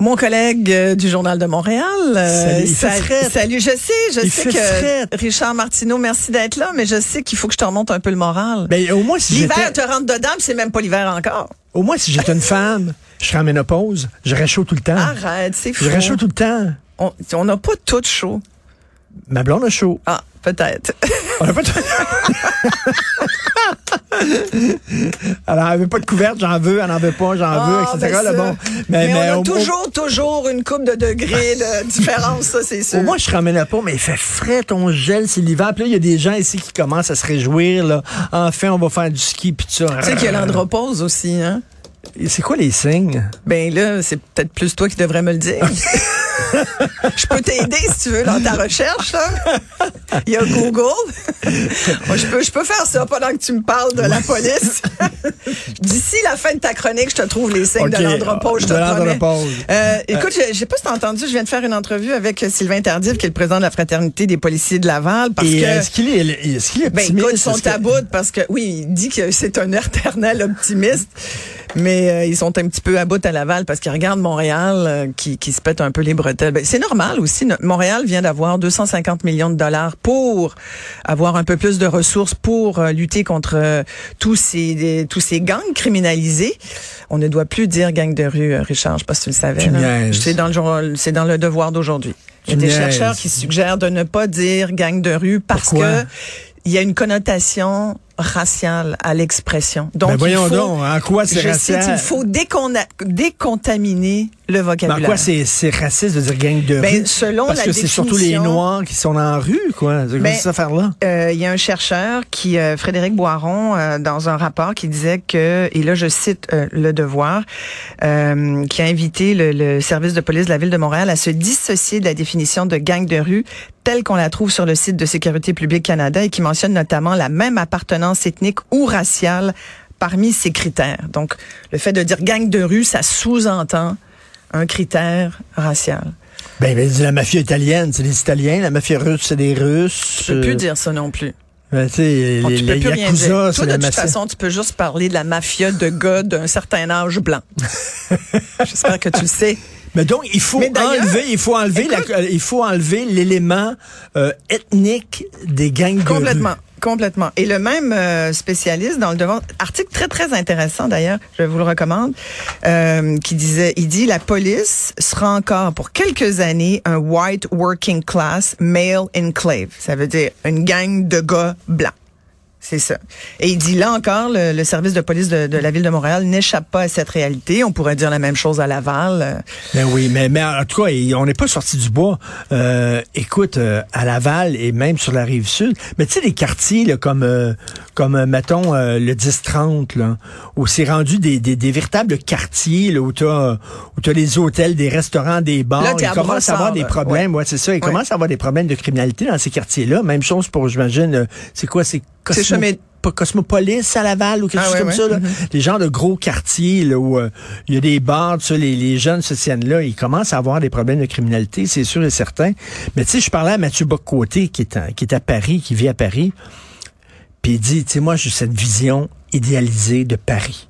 Mon collègue euh, du Journal de Montréal. euh, Salut, salut, je sais, je Il sais que. Richard Martineau, merci d'être là, mais je sais qu'il faut que je te remonte un peu le moral. Ben, au moins, si L'hiver te rentre dedans, puis c'est même pas l'hiver encore. au moins, si j'étais une femme, je serais en ménopause, j'aurais chaud tout le temps. Arrête, c'est fou. J'aurais chaud tout le temps. On- On n'a pas tout chaud. Ma blonde a chaud. Ah, peut-être. On a pas de... Alors, elle veut pas de couverte, j'en veux, elle n'en veut pas, j'en veux, Ah, etc. ben. Mais, on a au- toujours, toujours une coupe de degrés de différence, ça, c'est sûr. Au moins, je en ménopause, mais il fait frais, ton gel, c'est l'hiver. Puis là, il y a des gens ici qui commencent à se réjouir, là. Enfin, on va faire du ski, puis ça. tu sais qu'il y a l'andropause aussi, hein? C'est quoi les signes? Ben là, c'est peut-être plus toi qui devrais me le dire. je peux t'aider si tu veux dans ta recherche. Là. Il y a Google. Je peux, je peux faire ça pendant que tu me parles de la police. D'ici la fin de ta chronique, je te trouve les signes de l'andropause, je te de promets. Euh, écoute, je, je sais pas si t'as entendu, je viens de faire une entrevue avec Sylvain Tardif, qui est le président de la fraternité des policiers de Laval, parce Et que... est-ce qu'il est, est Ben optimiste? écoute, ils sont Est-ce que- parce que oui, il dit que c'est un éternel optimiste, mais euh, ils sont un petit peu à bout à Laval parce qu'ils regardent Montréal euh, qui, qui se pète un peu les bretelles. Ben, c'est normal aussi. Montréal vient d'avoir 250 millions de dollars pour avoir un peu plus de ressources pour euh, lutter contre euh, tous ces tous ces gangs criminalisés. On ne doit plus dire gang de rue, euh, Richard. Je sais pas si tu le savais. C'est dans le journal- c'est dans le devoir d'aujourd'hui. Il y a des chercheurs qui suggèrent de ne pas dire gang de rue parce Pourquoi? que il y a une connotation raciale à l'expression. Donc, Ben voyons il faut, donc, en quoi c'est racial? cite, il faut déconna- décontaminer le vocabulaire. quoi c'est c'est raciste de dire gang de Ben, rue? selon Parce la que c'est surtout les Noirs qui sont en rue, quoi. Ben, cette affaire-là? Euh, il y a un chercheur qui, euh, Frédéric Boiron, euh, dans un rapport qui disait que, et là je cite euh, Le Devoir, euh, qui a invité le, le service de police de la ville de Montréal à se dissocier de la définition de gang de rue telle qu'on la trouve sur le site de Sécurité publique Canada et qui mentionne notamment la même appartenance ethnique ou raciale parmi ces critères. Donc, le fait de dire gang de rue, ça sous-entend un critère racial. Ben, ben, la mafia italienne, c'est des Italiens. La mafia russe, c'est des Russes. Tu peux plus Euh, dire ça non plus. ben, les, tu peux les plus rien Yakuza, dire. c'est Toi, de toute mafia. façon, tu peux juste parler de la mafia de gars d'un certain âge blanc. J'espère que tu le sais. Mais donc, il faut enlever, il faut enlever, écoute- il faut enlever l'élément euh, ethnique des gangs de Complètement. rue. Complètement. Et le même euh, spécialiste dans le devoir, article très très intéressant d'ailleurs, je vous le recommande, euh, qui disait, il dit la police sera encore pour quelques années un white working class male enclave. Ça veut dire une gang de gars blancs. C'est ça. Et il dit là encore, le, le service de police de, de la ville de Montréal n'échappe pas à cette réalité. On pourrait dire la même chose à Laval. Euh, Ben oui, mais, mais en tout cas, on n'est pas sorti du bois. Euh, écoute, euh, à Laval et même sur la rive sud, mais tu sais, des quartiers là, comme, euh, comme euh, mettons, euh, le 10-30, là, où c'est rendu des, des, des véritables quartiers là, où tu as, où t'as les hôtels, des restaurants, des bars. Là, t'es il à commence à avoir des problèmes. Ouais, c'est ça. Il Ouais. commence à avoir des problèmes de criminalité dans ces quartiers-là. Même chose pour, j'imagine, euh, c'est quoi? C'est Cosmo- pas Cosmopolis à Laval ou quelque Ah chose ouais, comme ouais. ça. Là. Mhm. Des genres de gros quartiers là, où euh, il y a des bars, les, les jeunes se tiennent là, ils commencent à avoir des problèmes de criminalité, c'est sûr et certain. Mais tu sais, je parlais à Mathieu Bocoté, qui est, à, qui est à Paris, qui vit à Paris, puis il dit, tu sais, moi, j'ai cette vision idéalisée de Paris.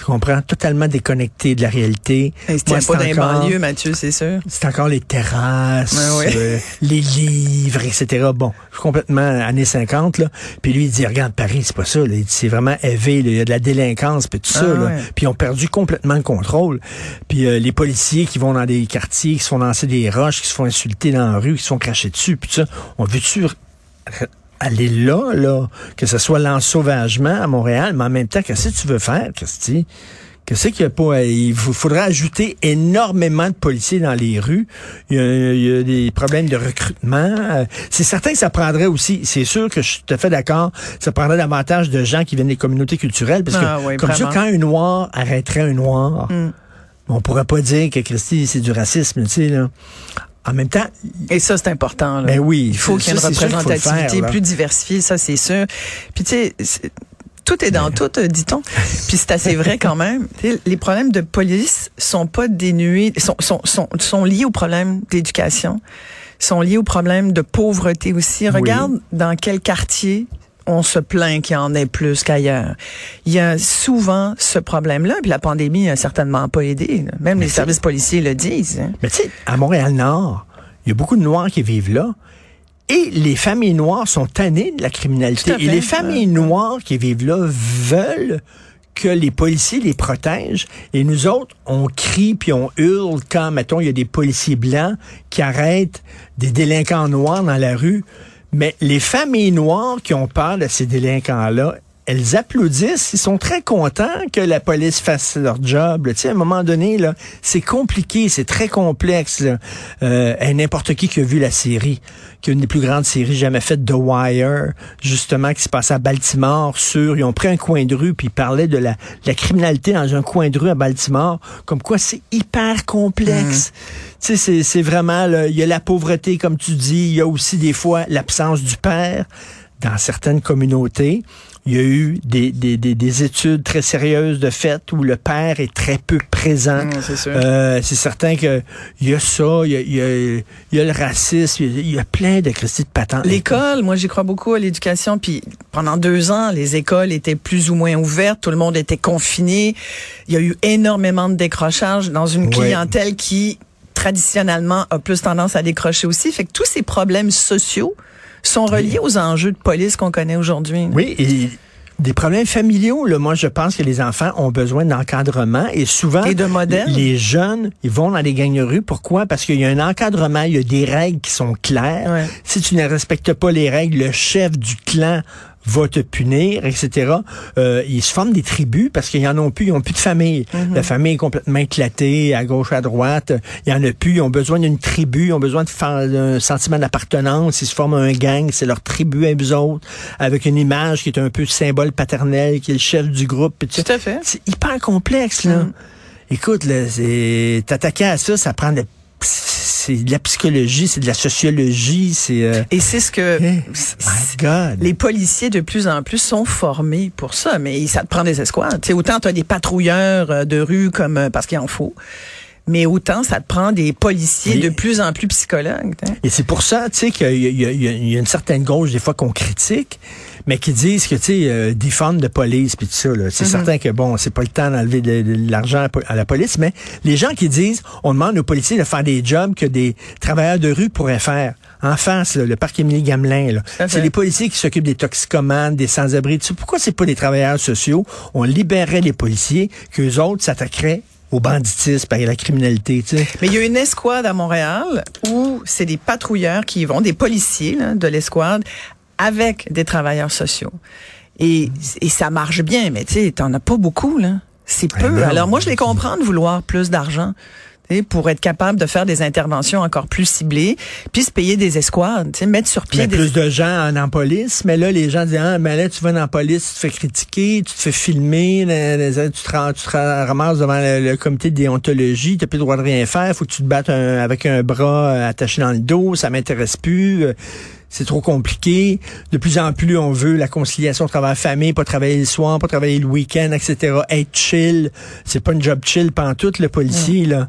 Tu comprends? Totalement déconnecté de la réalité. Moi, tient pas dans c'est les encore- banlieues, Mathieu, c'est sûr. c'est encore les terrasses, Ouais, ouais. euh, les livres, etc. Bon, je suis complètement années 50, là. Puis lui, il dit, regarde, Paris, c'est pas ça. là. Il dit, C'est vraiment élevé. là. Il y a de la délinquance, puis tout ça. Ah, là. ouais. Puis ils ont perdu complètement le contrôle. Puis euh, les policiers qui vont dans des quartiers, qui se font lancer des roches, qui se font insulter dans la rue, qui se font cracher dessus, puis tout ça. On veut-tu aller là, là, que ce soit l'ensauvagement à Montréal, mais en même temps, qu'est-ce que tu veux faire, Christy? Qu'est-ce qu'il y a pas? Il faudrait ajouter énormément de policiers dans les rues. Il y a, il y a des problèmes de recrutement. Euh, C'est certain que ça prendrait aussi, c'est sûr que je suis tout à fait d'accord, ça prendrait davantage de gens qui viennent des communautés culturelles, parce que Ah oui, comme vraiment. ça, quand un noir arrêterait un noir, Mm. on pourrait pas dire que Christy, c'est du racisme, tu sais, là. En même temps, Et ça, c'est important. Là. ben oui, Il faut qu'il y ait une représentativité faire, plus diversifiée, ça c'est sûr. Puis tu sais, tout est dans tout, dit-on. Puis c'est assez vrai quand même. Les problèmes de police sont pas dénués, sont, sont, sont, sont liés aux problèmes d'éducation, sont liés aux problèmes de pauvreté aussi. Regarde dans quel quartier on se plaint qu'il y en ait plus qu'ailleurs. Il y a souvent ce problème-là, puis la pandémie n'a certainement pas aidé. là. Même Mais les services policiers le disent. hein. Mais tu sais, à Montréal-Nord, il y a beaucoup de Noirs qui vivent là. Et les familles noires sont tannées de la criminalité. Et les familles noires qui vivent là veulent que les policiers les protègent. Et nous autres, on crie puis on hurle quand, mettons, il y a des policiers blancs qui arrêtent des délinquants noirs dans la rue. Mais les familles noires qui ont peur de ces délinquants-là, elles applaudissent, ils sont très contents que la police fasse leur job. là. Tu sais, à un moment donné, là, c'est compliqué, c'est très complexe. Là. Euh, et n'importe qui qui a vu la série, qui est une des plus grandes séries jamais faites, The Wire, justement, qui se passe à Baltimore, sur, ils ont pris un coin de rue, puis ils parlaient de la, la criminalité dans un coin de rue à Baltimore, comme quoi c'est hyper complexe. Tu sais, c'est- c'est vraiment, là, il y a la pauvreté, comme tu dis, il y a aussi des fois l'absence du père dans certaines communautés. Il y a eu des, des, des, des études très sérieuses de fait où le père est très peu présent. Mm, c'est. Euh, certain que il y a ça, il y a, il y a, y a le racisme, il y a, il y a plein de Christy de patentes. L'école, moi j'y crois beaucoup à l'éducation. Puis pendant deux ans, les écoles étaient plus ou moins ouvertes, tout le monde était confiné. Il y a eu énormément de décrochage dans une Ouais. clientèle qui traditionnellement a plus tendance à décrocher aussi. Fait que tous ces problèmes sociaux sont reliés aux enjeux de police qu'on connaît aujourd'hui. Oui, et des problèmes familiaux, là, moi je pense que les enfants ont besoin d'encadrement et souvent Et de modèles. les jeunes, ils vont dans les gangs de rue. Pourquoi? Parce qu'il y a un encadrement, il y a des règles qui sont claires. Ouais. Si tu ne respectes pas les règles, le chef du clan va te punir, etc. Euh, ils se forment des tribus parce qu'ils en ont plus, ils ont plus de famille. Mm-hmm. La famille est complètement éclatée, à gauche, à droite. Il y en a plus, ils ont besoin d'une tribu, ils ont besoin de faire un sentiment d'appartenance. Ils se forment un gang, c'est leur tribu à eux autres, avec une image qui est un peu symbole paternel, qui est le chef du groupe. Tout à fait. C'est hyper complexe, là. Mm. Écoute, là, c'est t'attaquer à ça, ça prend de c'est de la psychologie, c'est de la sociologie, c'est euh, Et c'est ce que my God. les policiers de plus en plus sont formés pour ça, mais ça te prend des escouades. Tu sais, autant tu as des patrouilleurs euh, de rue comme euh, parce qu'il en faut, mais autant ça te prend des policiers de plus en plus psychologues. Et c'est pour ça, tu sais, qu'il y a une certaine gauche, des fois, qu'on critique, mais qui disent que, tu sais, euh, défendre de police, puis tout ça, là. C'est certain que, bon, c'est pas le temps d'enlever de, de l'argent à, la police, mais les gens qui disent, on demande aux policiers de faire des jobs que des travailleurs de rue pourraient faire. En face, là, le parc Émilie Gamelin, là. à fait. C'est les policiers qui s'occupent des toxicomanes, des sans-abri, tout ça. Pourquoi c'est pas les travailleurs sociaux? On libérerait les policiers, qu'eux autres s'attaqueraient au banditisme et à la criminalité, tu sais. Mais il y a une escouade à Montréal où c'est des patrouilleurs qui y vont, des policiers là, de l'escouade, avec des travailleurs sociaux. Et, et ça marche bien, mais tu sais, t'en as pas beaucoup, là. C'est peu. non. Alors moi, je les comprends de vouloir plus d'argent pour être capable de faire des interventions encore plus ciblées, puis se payer des escouades, tu sais, mettre sur pied Mais des... plus de gens en, en police, mais là, les gens disent, ah, mais là, tu vas la police, tu te fais critiquer, tu te fais filmer, tu te, tu ramasses devant le, le comité de déontologie, tu n'as plus le droit de rien faire, faut que tu te battes un- avec un bras euh, attaché dans le dos, ça m'intéresse plus. Euh, C'est trop compliqué. De plus en plus, on veut la conciliation travail-famille, pas travailler le soir, pas travailler le week-end, etc. Être chill. C'est pas une job chill pantoute, le policier, là.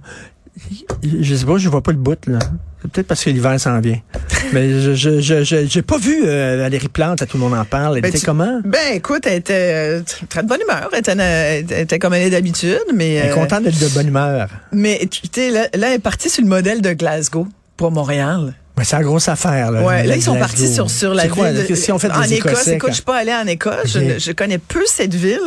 Je sais pas, je vois pas le bout, là. C'est peut-être parce que l'hiver s'en vient. Mais je je je je- j'ai pas vu euh, Valérie Plante, à tout le monde en parle. Elle Ben, était tu- comment? Ben écoute, elle était euh, tr- très de bonne humeur, elle était, elle était comme elle est d'habitude, mais... Elle est euh, contente d'être de bonne humeur. Mais tu sais, là, là, elle est partie sur le modèle de Glasgow pour Montréal. C'est la grosse affaire, là. Ouais, là, ils sont partis sur, sur la quoi, ville. de- fait en des Écosse. Écoute, je suis pas allée en Écosse. Je, ne- je connais peu cette ville,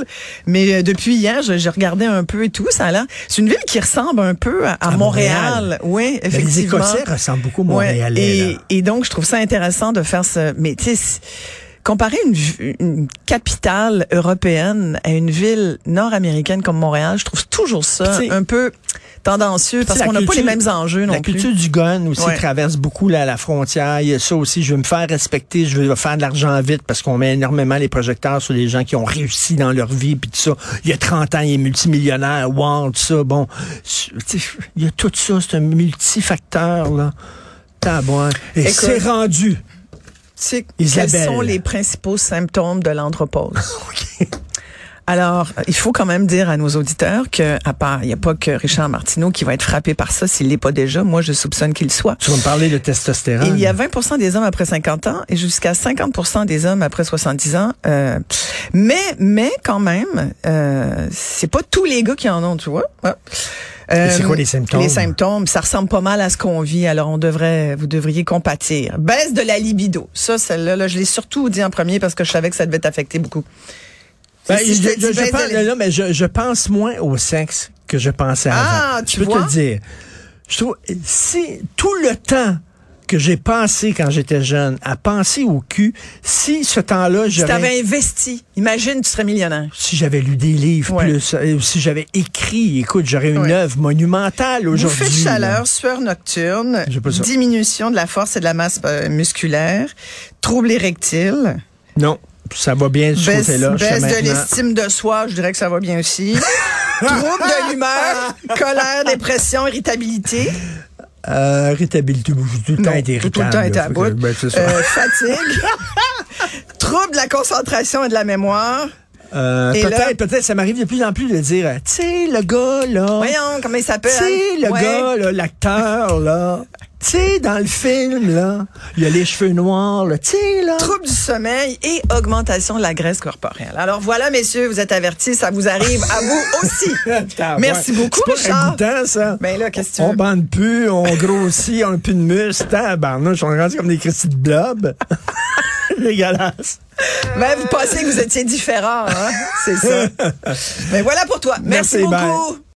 mais euh, depuis hier, je- j'ai regardé un peu et tout. Ça. C'est une ville qui ressemble un peu à, à À Montréal. Montréal. Oui, les effectivement. Écossais ressemblent beaucoup Ouais, Montréalais. et, donc, je trouve ça intéressant de faire ce. Mais tu sais, comparer une, capitale européenne à une ville nord-américaine comme Montréal, je trouve toujours ça un peu tendancieux parce la qu'on n'a pas les mêmes enjeux non La plus. culture du gun aussi Ouais. traverse beaucoup la, la frontière. Il y a ça aussi. Je veux me faire respecter. Je veux faire de l'argent vite parce qu'on met énormément les projecteurs sur les gens qui ont réussi dans leur vie puis tout ça. Il y a 30 ans, il est multimillionnaire. Wow, tout ça. Bon, il y a tout ça. C'est un multifacteur, là. Et c'est rendu. Isabelle. quels sont les principaux symptômes de l'andropause? Alors, il faut quand même dire à nos auditeurs que, à part, il n'y a pas que Richard Martineau qui va être frappé par ça s'il l'est pas déjà. Moi, je soupçonne qu'il soit. Tu vas me parler de testostérone. Il y a 20% des hommes après 50 ans et jusqu'à 50% des hommes après 70 ans. Euh, mais, mais quand même, euh, c'est pas tous les gars qui en ont, tu vois. Ouais. C'est quoi les symptômes? Les symptômes, ça ressemble pas mal à ce qu'on vit. Alors, on devrait, vous devriez compatir. Baisse de la libido. Ça, celle-là, là, je l'ai surtout dit en premier parce que je savais que ça devait t'affecter beaucoup. Ben, Si je, je pense, la- non, mais je, je pense moins au sexe que je pensais Ah, avant. tu je peux vois? te le dire. Je trouve, si tout le temps que j'ai pensé quand j'étais jeune à penser au cul, si ce temps-là, Si j'aurais, t'avais investi, imagine, tu serais millionnaire. si j'avais lu des livres Ouais. plus, euh, si j'avais écrit, écoute, j'aurais une Ouais. œuvre monumentale aujourd'hui. Bouffée de chaleur, sueur nocturne, diminution de la force et de la masse euh, musculaire, trouble érectile, Non, ça va bien de ce baisse, côté-là. baisse de l'estime de soi, je dirais que ça va bien aussi. trouble de l'humeur, colère, dépression, irritabilité, Euh, j'ai tout le temps été tout le temps été à bout. ben. Euh, fatigue, trouble de la concentration et de la mémoire. Euh, peut-être, peut-être, ça m'arrive de plus en plus de dire, euh, tu sais, le gars, là. Voyons, comment il Tu s'appelle? sais, le Ouais. gars, là, l'acteur, là. Tu sais, dans le film, là, il y a les cheveux noirs, là. Tu sais, là. Trouble du sommeil et augmentation de la graisse corporelle. Alors voilà, messieurs, vous êtes avertis, ça vous arrive à vous aussi. Merci ouais. beaucoup, C'est pas Richard. ça. Ben là, qu'est-ce que tu On veux? bande plus, on grossit, on a plus de muscles. Tabarnouche, on est rendu comme des Christy de blob. Dégueulasse. Ben, vous pensez que vous étiez différent, hein? C'est ça. Mais voilà pour toi. Merci, Merci, bye. beaucoup.